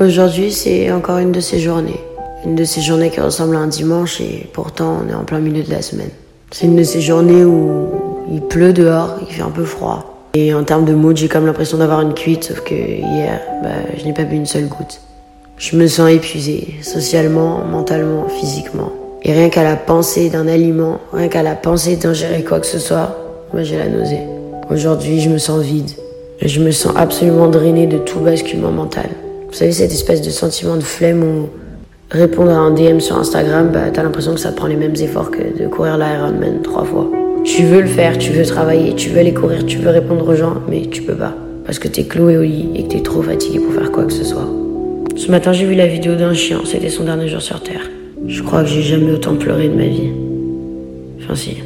Aujourd'hui, c'est encore une de ces journées. Une de ces journées qui ressemble à un dimanche et pourtant on est en plein milieu de la semaine. C'est une de ces journées où il pleut dehors, il fait un peu froid. Et en termes de mood, j'ai comme l'impression d'avoir une cuite, sauf que hier, bah, je n'ai pas bu une seule goutte. Je me sens épuisé, socialement, mentalement, physiquement. Et rien qu'à la pensée d'un aliment, rien qu'à la pensée d'ingérer quoi que ce soit, moi j'ai la nausée. Aujourd'hui, je me sens vide. Je me sens absolument drainé de tout basculement mental. Vous savez, cette espèce de sentiment de flemme où répondre à un DM sur Instagram, bah, t'as l'impression que ça prend les mêmes efforts que de courir l'Ironman trois fois. Tu veux le faire, tu veux travailler, tu veux aller courir, tu veux répondre aux gens, mais tu peux pas. Parce que t'es cloué au lit et que t'es trop fatigué pour faire quoi que ce soit. Ce matin, j'ai vu la vidéo d'un chien, c'était son dernier jour sur Terre. Je crois que j'ai jamais autant pleuré de ma vie. Enfin si.